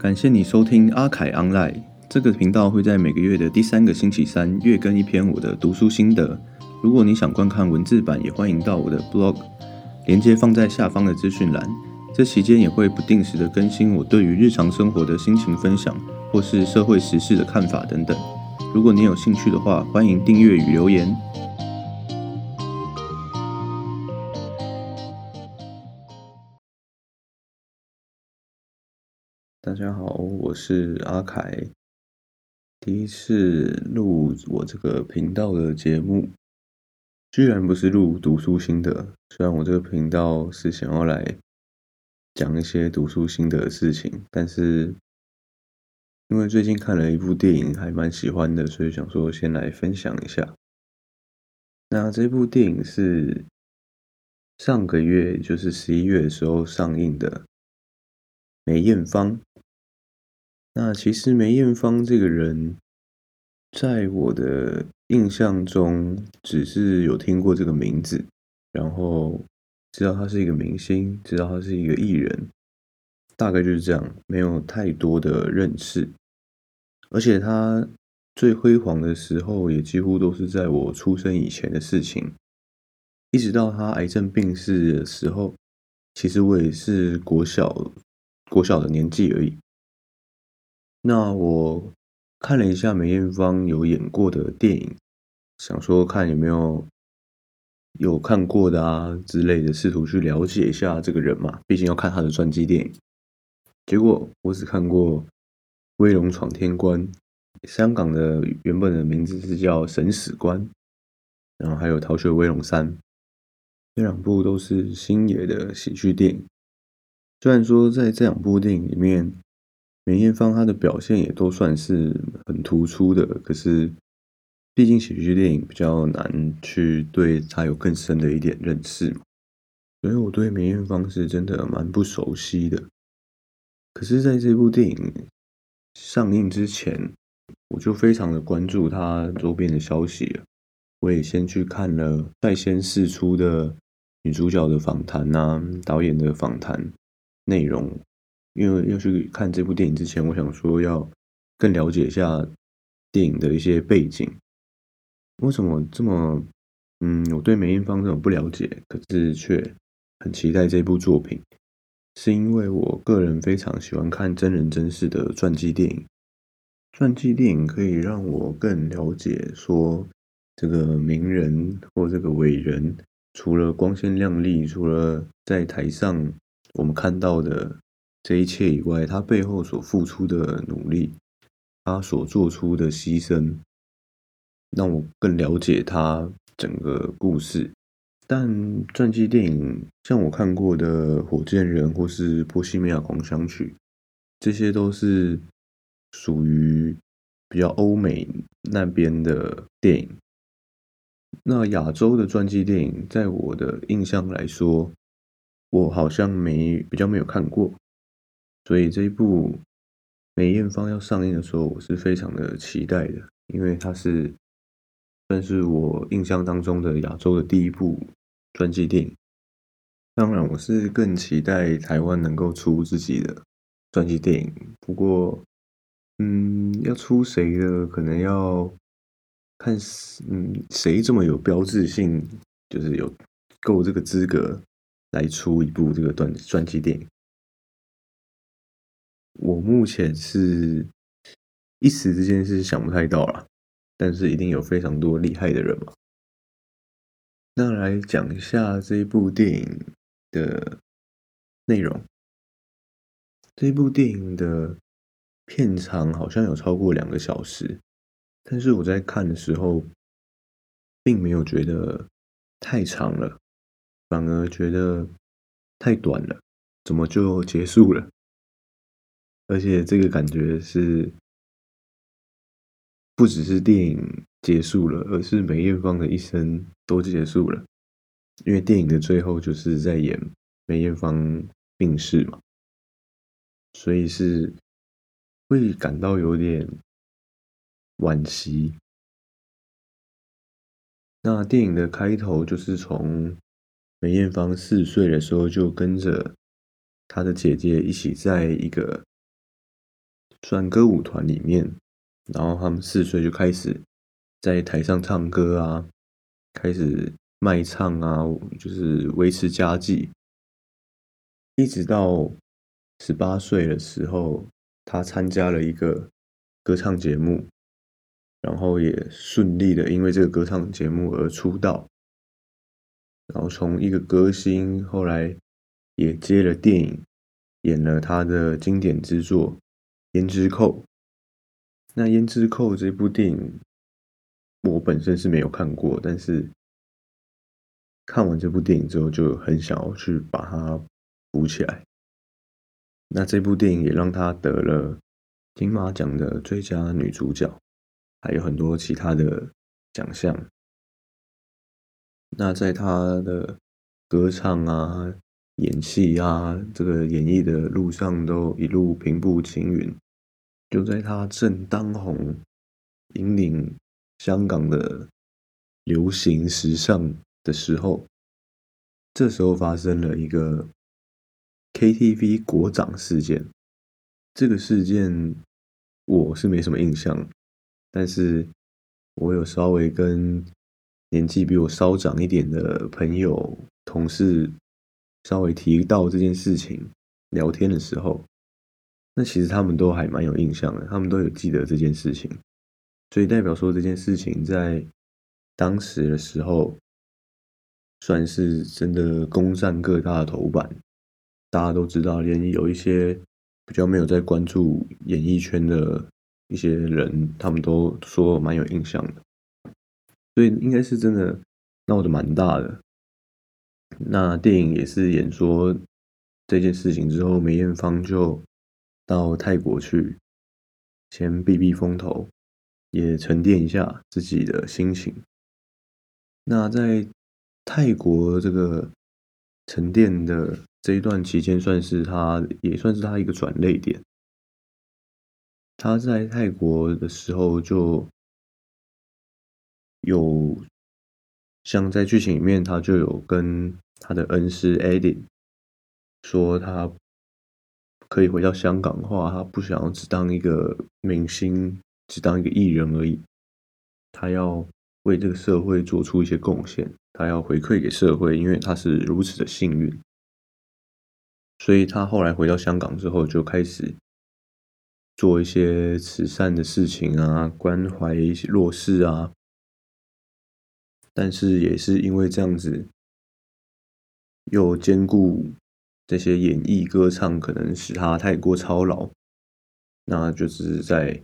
感谢你收听阿凯 Online 这个频道，会在每个月的第三个星期三月更一篇我的读书心得。如果你想观看文字版，也欢迎到我的 blog，连接放在下方的资讯栏。这期间也会不定时的更新我对于日常生活的心情分享，或是社会时事的看法等等。如果你有兴趣的话，欢迎订阅与留言。大家好，我是阿凯，第一次录我这个频道的节目，居然不是录读书心得。虽然我这个频道是想要来讲一些读书心得的事情，但是因为最近看了一部电影，还蛮喜欢的，所以想说先来分享一下。那这部电影是上个月，就是十一月的时候上映的。梅艳芳，那其实梅艳芳这个人，在我的印象中，只是有听过这个名字，然后知道她是一个明星，知道她是一个艺人，大概就是这样，没有太多的认识。而且她最辉煌的时候，也几乎都是在我出生以前的事情，一直到她癌症病逝的时候，其实我也是国小。国小的年纪而已。那我看了一下梅艳芳有演过的电影，想说看有没有有看过的啊之类的，试图去了解一下这个人嘛。毕竟要看他的传记电影。结果我只看过《威龙闯天关》，香港的原本的名字是叫《审死官》，然后还有《逃学威龙三》，这两部都是星爷的喜剧电影。虽然说在这两部电影里面，梅艳芳她的表现也都算是很突出的，可是毕竟喜剧电影比较难去对她有更深的一点认识，所以我对梅艳芳是真的蛮不熟悉的。可是在这部电影上映之前，我就非常的关注她周边的消息了，我也先去看了率先释出的女主角的访谈啊，导演的访谈。内容，因为要去看这部电影之前，我想说要更了解一下电影的一些背景。为什么这么，嗯，我对梅艳芳这种不了解，可是却很期待这部作品，是因为我个人非常喜欢看真人真事的传记电影。传记电影可以让我更了解说这个名人或这个伟人，除了光鲜亮丽，除了在台上。我们看到的这一切以外，他背后所付出的努力，他所做出的牺牲，让我更了解他整个故事。但传记电影，像我看过的《火箭人》或是《波西米亚狂想曲》，这些都是属于比较欧美那边的电影。那亚洲的传记电影，在我的印象来说，我好像没比较没有看过，所以这一部梅艳芳要上映的时候，我是非常的期待的，因为它是算是我印象当中的亚洲的第一部传记电影。当然，我是更期待台湾能够出自己的传记电影。不过，嗯，要出谁的，可能要看嗯谁这么有标志性，就是有够这个资格。来出一部这个传传记电影，我目前是一时之间是想不太到了，但是一定有非常多厉害的人嘛。那来讲一下这一部电影的内容。这部电影的片长好像有超过两个小时，但是我在看的时候，并没有觉得太长了。反而觉得太短了，怎么就结束了？而且这个感觉是不只是电影结束了，而是梅艳芳的一生都结束了。因为电影的最后就是在演梅艳芳病逝嘛，所以是会感到有点惋惜。那电影的开头就是从。梅艳芳四岁的时候就跟着她的姐姐一起在一个算歌舞团里面，然后他们四岁就开始在台上唱歌啊，开始卖唱啊，就是维持家计，一直到十八岁的时候，他参加了一个歌唱节目，然后也顺利的因为这个歌唱节目而出道，然后从一个歌星，后来也接了电影。演了他的经典之作《胭脂扣》。那《胭脂扣》这部电影，我本身是没有看过，但是看完这部电影之后，就很想要去把它补起来。那这部电影也让他得了金马奖的最佳女主角，还有很多其他的奖项。那在他的歌唱啊。演戏啊，这个演艺的路上都一路平步青云。就在他正当红，引领香港的流行时尚的时候，这时候发生了一个 KTV 国长事件。这个事件我是没什么印象，但是我有稍微跟年纪比我稍长一点的朋友、同事。稍微提到这件事情，聊天的时候，那其实他们都还蛮有印象的，他们都有记得这件事情，所以代表说这件事情在当时的时候，算是真的攻占各大头版，大家都知道，连有一些比较没有在关注演艺圈的一些人，他们都说蛮有印象的，所以应该是真的闹得蛮大的。那电影也是演说这件事情之后，梅艳芳就到泰国去，先避避风头，也沉淀一下自己的心情。那在泰国这个沉淀的这一段期间，算是他也算是他一个转泪点。他在泰国的时候就有。像在剧情里面，他就有跟他的恩师 Eddie 说，他可以回到香港的话，他不想要只当一个明星，只当一个艺人而已，他要为这个社会做出一些贡献，他要回馈给社会，因为他是如此的幸运，所以他后来回到香港之后，就开始做一些慈善的事情啊，关怀一些弱势啊。但是也是因为这样子，又兼顾这些演艺歌唱，可能使他太过操劳，那就是在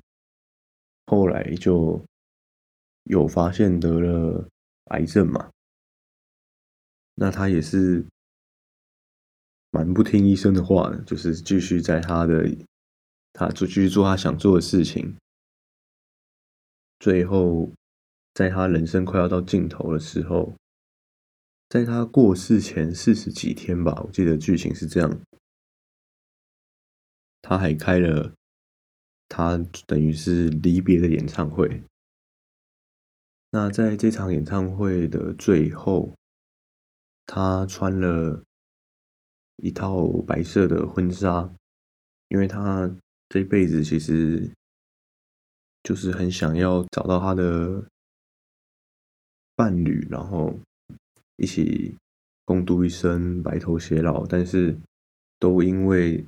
后来就有发现得了癌症嘛。那他也是蛮不听医生的话的，就是继续在他的他就继续做他想做的事情，最后。在他人生快要到尽头的时候，在他过世前四十几天吧，我记得剧情是这样，他还开了他等于是离别的演唱会。那在这场演唱会的最后，他穿了一套白色的婚纱，因为他这辈子其实就是很想要找到他的。伴侣，然后一起共度一生，白头偕老。但是都因为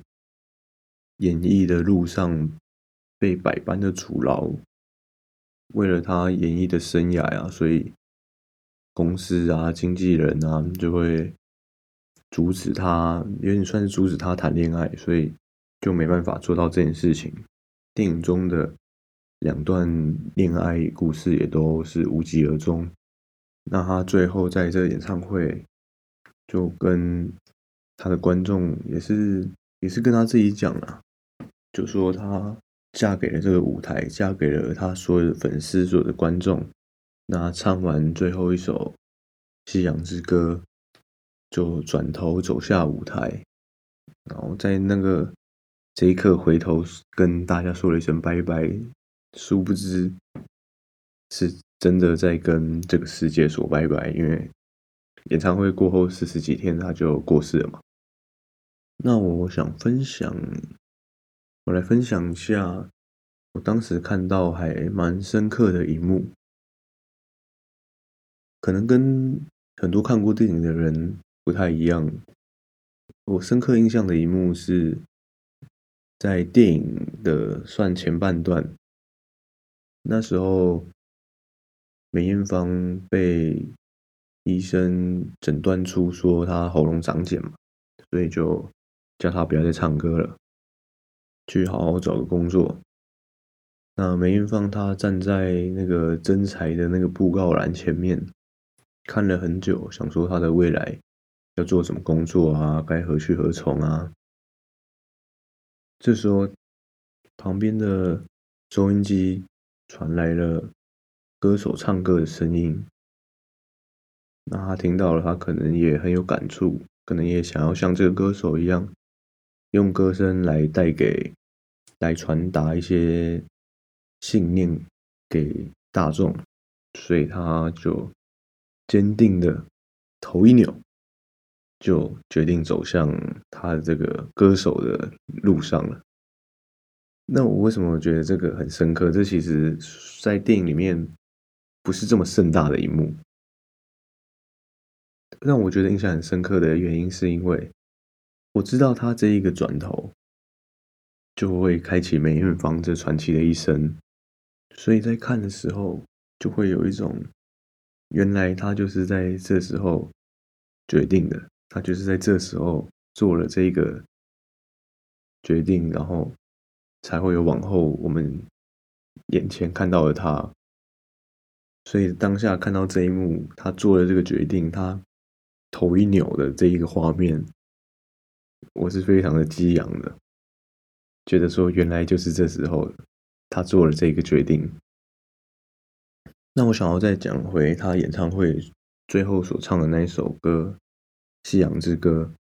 演艺的路上被百般的阻挠，为了他演艺的生涯啊，所以公司啊、经纪人啊就会阻止他，有点算是阻止他谈恋爱，所以就没办法做到这件事情。电影中的两段恋爱故事也都是无疾而终。那他最后在这个演唱会，就跟他的观众也是也是跟他自己讲了，就说他嫁给了这个舞台，嫁给了他所有的粉丝、所有的观众。那唱完最后一首《夕阳之歌》，就转头走下舞台，然后在那个这一刻回头跟大家说了一声拜拜，殊不知是。真的在跟这个世界说拜拜，因为演唱会过后四十几天他就过世了嘛。那我想分享我来分享一下我当时看到还蛮深刻的一幕，可能跟很多看过电影的人不太一样。我深刻印象的一幕是在电影的算前半段，那时候梅艳芳被医生诊断出说她喉咙长茧嘛，所以就叫她不要再唱歌了。去好好找个工作。那梅艳芳她站在那个真才的那个布告栏前面，看了很久，想说她的未来要做什么工作啊，该何去何从啊。这时候，旁边的收音机传来了歌手唱歌的声音。那他听到了，他可能也很有感触，可能也想要像这个歌手一样，用歌声来带给。来传达一些信念给大众，所以他就坚定的头一扭，就决定走向他的这个歌手的路上了。那我为什么觉得这个很深刻？这其实，在电影里面不是这么盛大的一幕。让我觉得印象很深刻的原因，是因为我知道他这一个转头。就会开启梅艳芳这传奇的一生，所以在看的时候就会有一种，原来他就是在这时候决定的，他就是在这时候做了这个决定，然后才会有往后我们眼前看到的他。所以当下看到这一幕，他做了这个决定，他头一扭的这一个画面，我是非常的激昂的。觉得说，原来就是这时候，他做了这个决定。那我想要再讲回他演唱会最后所唱的那一首歌《夕阳之歌》，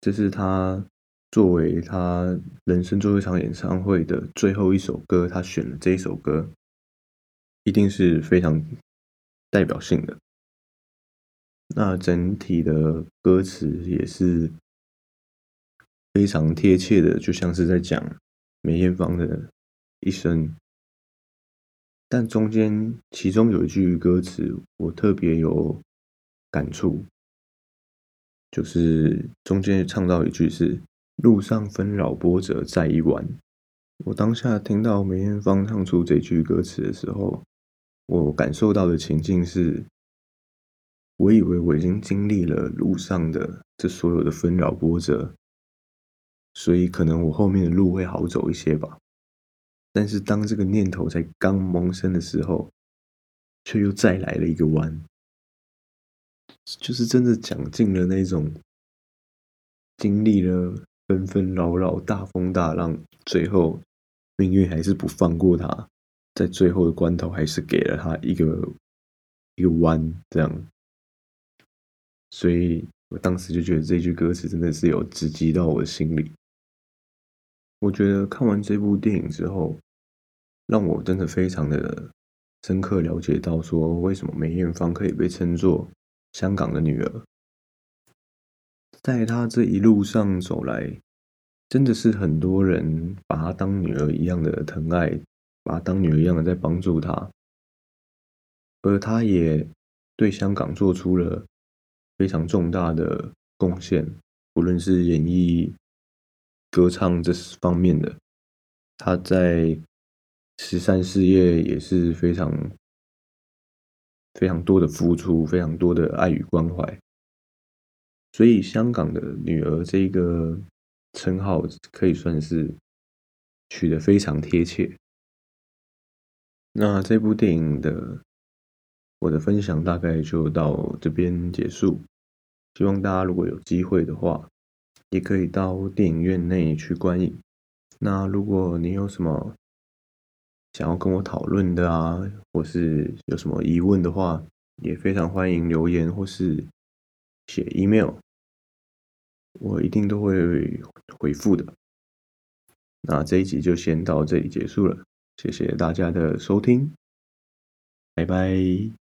这是他作为他人生最后一场演唱会的最后一首歌，他选了这一首歌，一定是非常代表性的。那整体的歌词也是。非常贴切的，就像是在讲梅艳芳的一生。但中间其中有一句歌词，我特别有感触，就是中间唱到一句是“路上纷扰波折再一弯”。我当下听到梅艳芳唱出这句歌词的时候，我感受到的情境是：我以为我已经经历了路上的这所有的纷扰波折。所以可能我后面的路会好走一些吧，但是当这个念头才刚萌生的时候，却又再来了一个弯，就是真的讲尽了那种经历了纷纷扰扰、大风大浪，最后命运还是不放过他，在最后的关头还是给了他一个一个弯，这样，所以我当时就觉得这句歌词真的是有直击到我的心里。我觉得看完这部电影之后，让我真的非常的深刻了解到，说为什么梅艳芳可以被称作香港的女儿。在她这一路上走来，真的是很多人把她当女儿一样的疼爱，把她当女儿一样的在帮助她，而她也对香港做出了非常重大的贡献，无论是演艺。歌唱这方面的，他在慈善事业也是非常非常多的付出，非常多的爱与关怀。所以，香港的女儿这个称号可以算是取得非常贴切。那这部电影的我的分享大概就到这边结束，希望大家如果有机会的话。也可以到电影院内去观影。那如果你有什么想要跟我讨论的啊，或是有什么疑问的话，也非常欢迎留言或是写 email，我一定都会回复的。那这一集就先到这里结束了，谢谢大家的收听，拜拜。